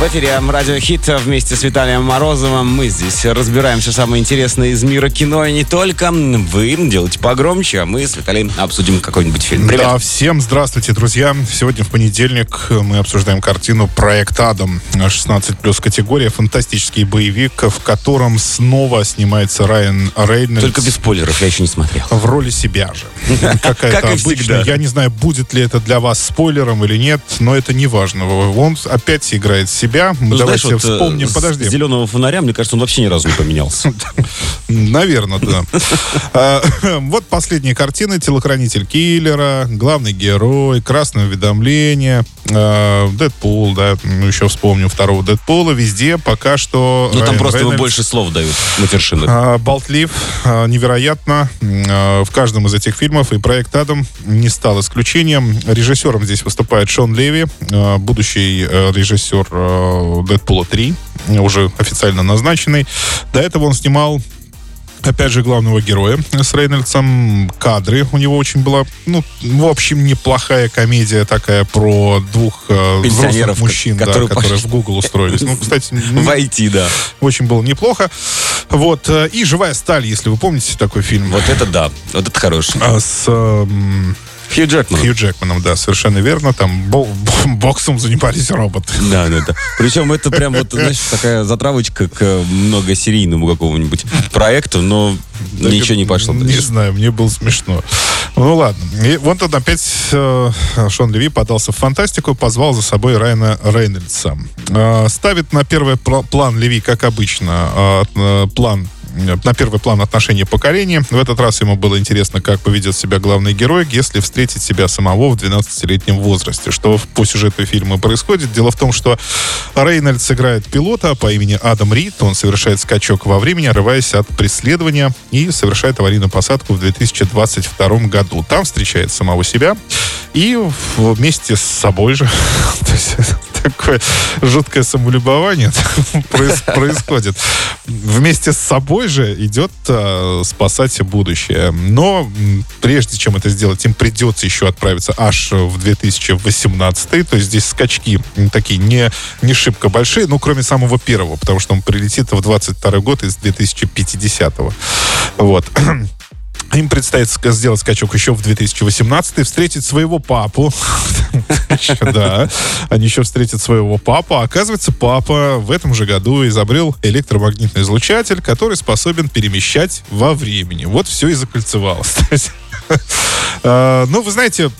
В эфире Радио Хит вместе с Виталием Морозовым. Мы здесь разбираем все самое интересное из мира кино и не только. Вы делайте погромче, а мы с Виталием обсудим какой-нибудь фильм. Привет. Да, всем здравствуйте, друзья. Сегодня в понедельник мы обсуждаем картину «Проект Адам». 16 плюс категория. Фантастический боевик, в котором снова снимается Райан Рейнольдс. Только без спойлеров, я еще не смотрел. В роли себя же. Как Какая-то обычная. Я не знаю, будет ли это для вас спойлером или нет, но это не важно. Он опять играет себя. Мы Ну, давайте знаешь, вот, э, вспомним. с Подожди. зеленого фонаря, мне кажется, он вообще ни разу не поменялся. Наверное, да. А, Вот последние картины. Телохранитель киллера, главный герой, красное уведомление, а, Дэдпул, да, еще вспомним второго Дэдпула. Везде пока что... Ну, там Райан просто больше слов дают, матершинных. а, болтлив, невероятно в каждом из этих фильмов, и проект Адам не стал исключением. Режиссером здесь выступает Шон Леви, будущий э, режиссер э, Дэдпула 3, уже официально назначенный. До этого он снимал Опять же, главного героя с Рейнольдсом. Кадры у него очень была, ну, в общем, неплохая комедия такая про двух э, взрослых мужчин, да, которые которые пошли. в Google устроились. Ну, кстати, Войти, да. очень было неплохо. Вот. э, И «Живая сталь», если вы помните такой фильм. Вот это да. Вот это хороший. А, С эм, Хью Джекман. Хью Джекманом, да, совершенно верно. Там бо- боксом занимались роботы. Да, да, да. Причем это прям вот, знаешь, такая затравочка к многосерийному какому-нибудь проекту, но ничего не пошло Не дальше. знаю, мне было смешно. Ну ладно. И вот он опять э, Шон Леви подался в фантастику, позвал за собой Райана Рейнольдса. Э, ставит на первый пла- план Леви, как обычно, э, э, план на первый план отношения поколения. В этот раз ему было интересно, как поведет себя главный герой, если встретит себя самого в 12-летнем возрасте. Что по сюжету фильма происходит? Дело в том, что Рейнольдс играет пилота по имени Адам Рид. Он совершает скачок во времени, рываясь от преследования и совершает аварийную посадку в 2022 году. Там встречает самого себя и вместе с собой же, то есть такое жуткое самолюбование проис- происходит. Вместе с собой же идет э, спасать будущее. Но прежде чем это сделать, им придется еще отправиться аж в 2018. То есть здесь скачки такие не, не шибко большие, ну, кроме самого первого, потому что он прилетит в 22 год из 2050. Вот. Им предстоит сделать скачок еще в 2018 встретить своего папу. Да, они еще встретят своего папу. А Оказывается, папа в этом же году изобрел электромагнитный излучатель, который способен перемещать во времени. Вот все и закольцевалось. Э, Ну, вы знаете,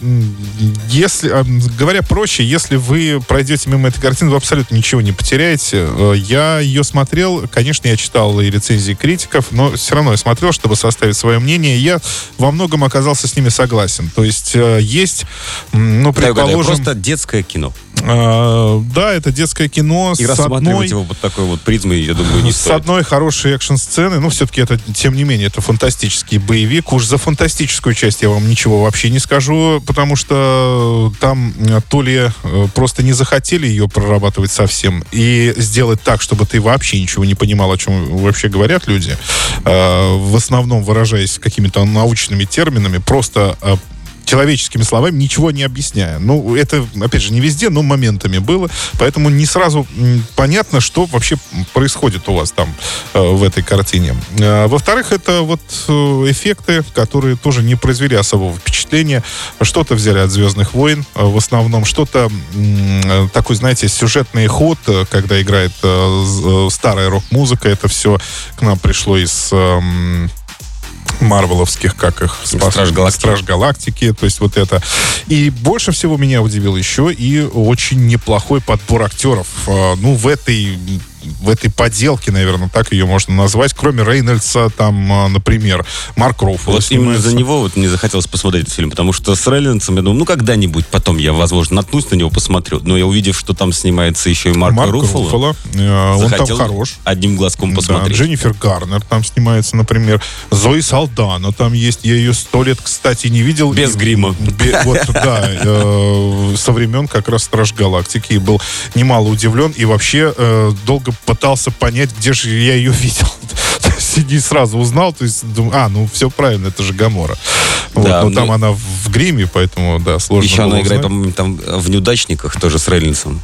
если, э, говоря проще, если вы пройдете мимо этой картины, вы абсолютно ничего не потеряете. Э, Я ее смотрел, конечно, я читал и рецензии критиков, но все равно я смотрел, чтобы составить свое мнение. Я во многом оказался с ними согласен. То есть есть, ну, предположим... просто детское кино. Э, Да, это детское кино И с рассматривать одной... его под такой вот призмой, я думаю, не С стоит. одной хорошей экшн-сцены, ну, все-таки это, тем не менее, это фантастический боевик. Уж за фантастическую часть я вам ничего вообще не скажу, потому что там э, то ли э, просто не захотели ее прорабатывать совсем и сделать так, чтобы ты вообще ничего не понимал, о чем вообще говорят люди, э, в основном выражаясь какими-то научными терминами, просто человеческими словами, ничего не объясняя. Ну, это, опять же, не везде, но моментами было. Поэтому не сразу понятно, что вообще происходит у вас там э, в этой картине. А, во-вторых, это вот э, эффекты, которые тоже не произвели особого впечатления. Что-то взяли от «Звездных войн», э, в основном что-то э, такой, знаете, сюжетный ход, э, когда играет э, э, старая рок-музыка. Это все к нам пришло из... эм, Марвеловских, как их? Спас- Страж Галактики. Страж Галактики, то есть вот это. И больше всего меня удивил еще и очень неплохой подбор актеров. А, Ну, в этой в этой поделке, наверное, так ее можно назвать. Кроме Рейнольдса, там, а, например, Марк Руффало Вот именно снимается. за него вот мне захотелось посмотреть этот фильм, потому что с Рейнольдсом, я думаю, ну когда-нибудь потом я, возможно, наткнусь на него, посмотрю. Но я увидев, что там снимается еще и Марк, Марк Руффало, Руффало, э, он там хорош. одним глазком Да, посмотреть. Дженнифер Гарнер там снимается, например. Зои Салдана там есть. Я ее сто лет, кстати, не видел. Без И- грима. Бе- вот, да. э, Со времен как раз Страж Галактики. И был немало удивлен. И вообще э, долго пытался понять, где же я ее видел. Есть не сразу узнал, то есть, думаю, а, ну все правильно, это же Гамора. Вот, Да, но ну- там она в гриме, поэтому, да, сложно Еще она играет, по-моему, там в «Неудачниках» тоже с Рейнольдсом,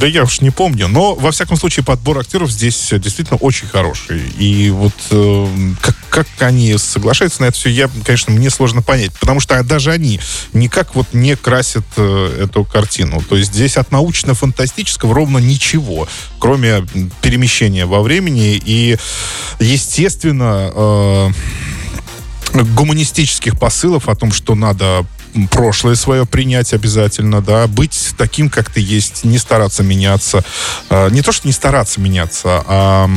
Да я уж не помню. Но, во всяком случае, подбор актеров здесь э, действительно очень хороший. И вот э, как, как они соглашаются на это все, я, конечно, мне сложно понять. Потому что даже они никак вот не красят э, эту картину. То есть здесь от научно-фантастического ровно ничего, кроме перемещения во времени. И, естественно, э, гуманистических посылов о том, что надо прошлое свое принять обязательно, да, быть таким, как ты есть, не стараться меняться. А, Не то, что не стараться меняться, а,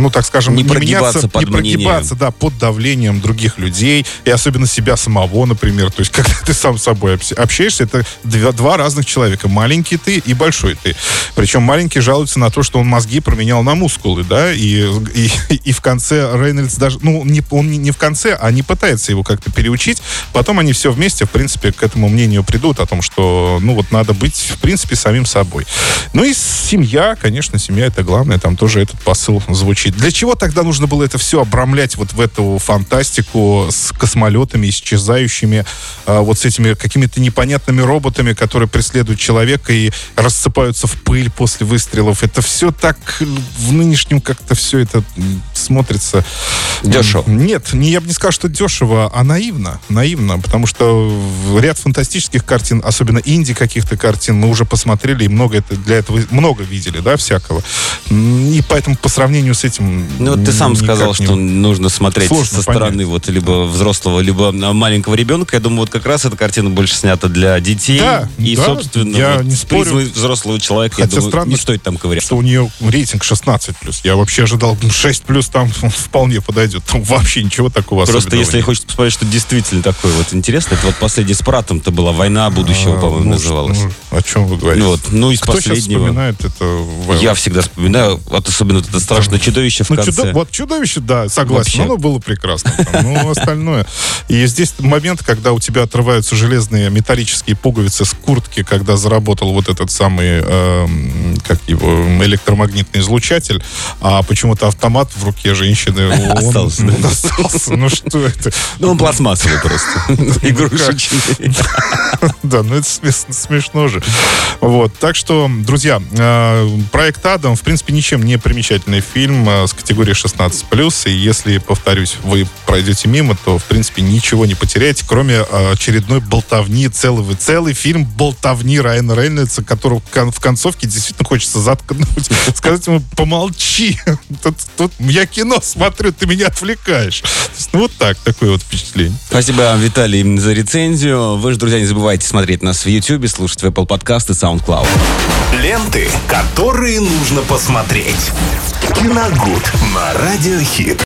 ну, так скажем, Не не, прогибаться под не прогибаться, да, под давлением других людей, и особенно себя самого, например. То есть, когда ты сам с собой общ- общаешься, это два, два разных человека. Маленький ты и большой ты. Причем маленький жалуется на то, что он мозги променял на мускулы, да, и, и, и в конце Рейнольдс даже, ну, не, он не, не в конце, а не пытается его как-то переучить. Потом они все вместе, в принципе, к этому мнению придут о том, что, ну, вот надо быть, в принципе, самим собой. Ну и семья, конечно, семья это главное, там тоже этот посыл звучит. Для чего тогда нужно было это все обрамлять вот в эту фантастику с космолетами, исчезающими, а, вот с этими какими-то непонятными роботами, которые преследуют человека и рассыпаются в пыль после выстрелов. Это все так в нынешнем как-то все это смотрится... Дешево. М, Нет, не, я бы не сказал, что дешево, а наивно. Наивно, потому что ряд фантастических картин, особенно инди каких-то картин, мы уже посмотрели и много это, для этого много видели, да, всякого. И поэтому по сравнению с этим... Ну, вот ты сам сказал, не- что нужно смотреть Сложно со стороны понять. вот либо взрослого, либо маленького ребенка. Я думаю, вот как раз эта картина больше снята для детей. Да, и, да, собственно, я вот не спорю. взрослого человека, я Хотя думаю, странно, не стоит там ковыряться. что у нее рейтинг 16 плюс. Я вообще ожидал ну, 6 там вполне подойдет. Там вообще ничего такого Просто если нет. хочется посмотреть, что действительно такое вот интересно, это вот последний с Пратом-то была «Война будущего», А, по-моему, ну, называлась. ну, о чем вы говорите? Ну вот, ну, из Кто сейчас последнего. вспоминает это? Я всегда вспоминаю, вот особенно вот это страшное чудовище в Ну, конце. чудо- вот чудовище, да, согласен. Вообще. Оно было прекрасно. Ну, остальное. И здесь момент, когда у тебя отрываются железные металлические пуговицы с куртки, когда заработал вот этот самый, эм, как его, электромагнитный излучатель, а почему-то автомат в руке женщины. он- Остался, он остался. Ну, что это? Ну, он пластмассовый просто. Игрушечный. Да, ну это смеш- смешно же. Вот, так что, друзья, э, проект Адам, в принципе, ничем не примечательный фильм э, с категорией 16+, и если, повторюсь, вы пройдете мимо, то, в принципе, ничего не потеряете, кроме э, очередной болтовни, целый, целый фильм болтовни Райана Рейнольдса, которого в концовке действительно хочется заткнуть, сказать ему, помолчи, тут, тут я кино смотрю, ты меня отвлекаешь. Ну, вот так, такое вот впечатление. Спасибо, Виталий, за рецензию. Вы же, друзья, не забывайте смотреть нас в YouTube, слушать в Apple Podcast и SoundCloud. Ленты, которые нужно посмотреть. Киногуд на Радиохит.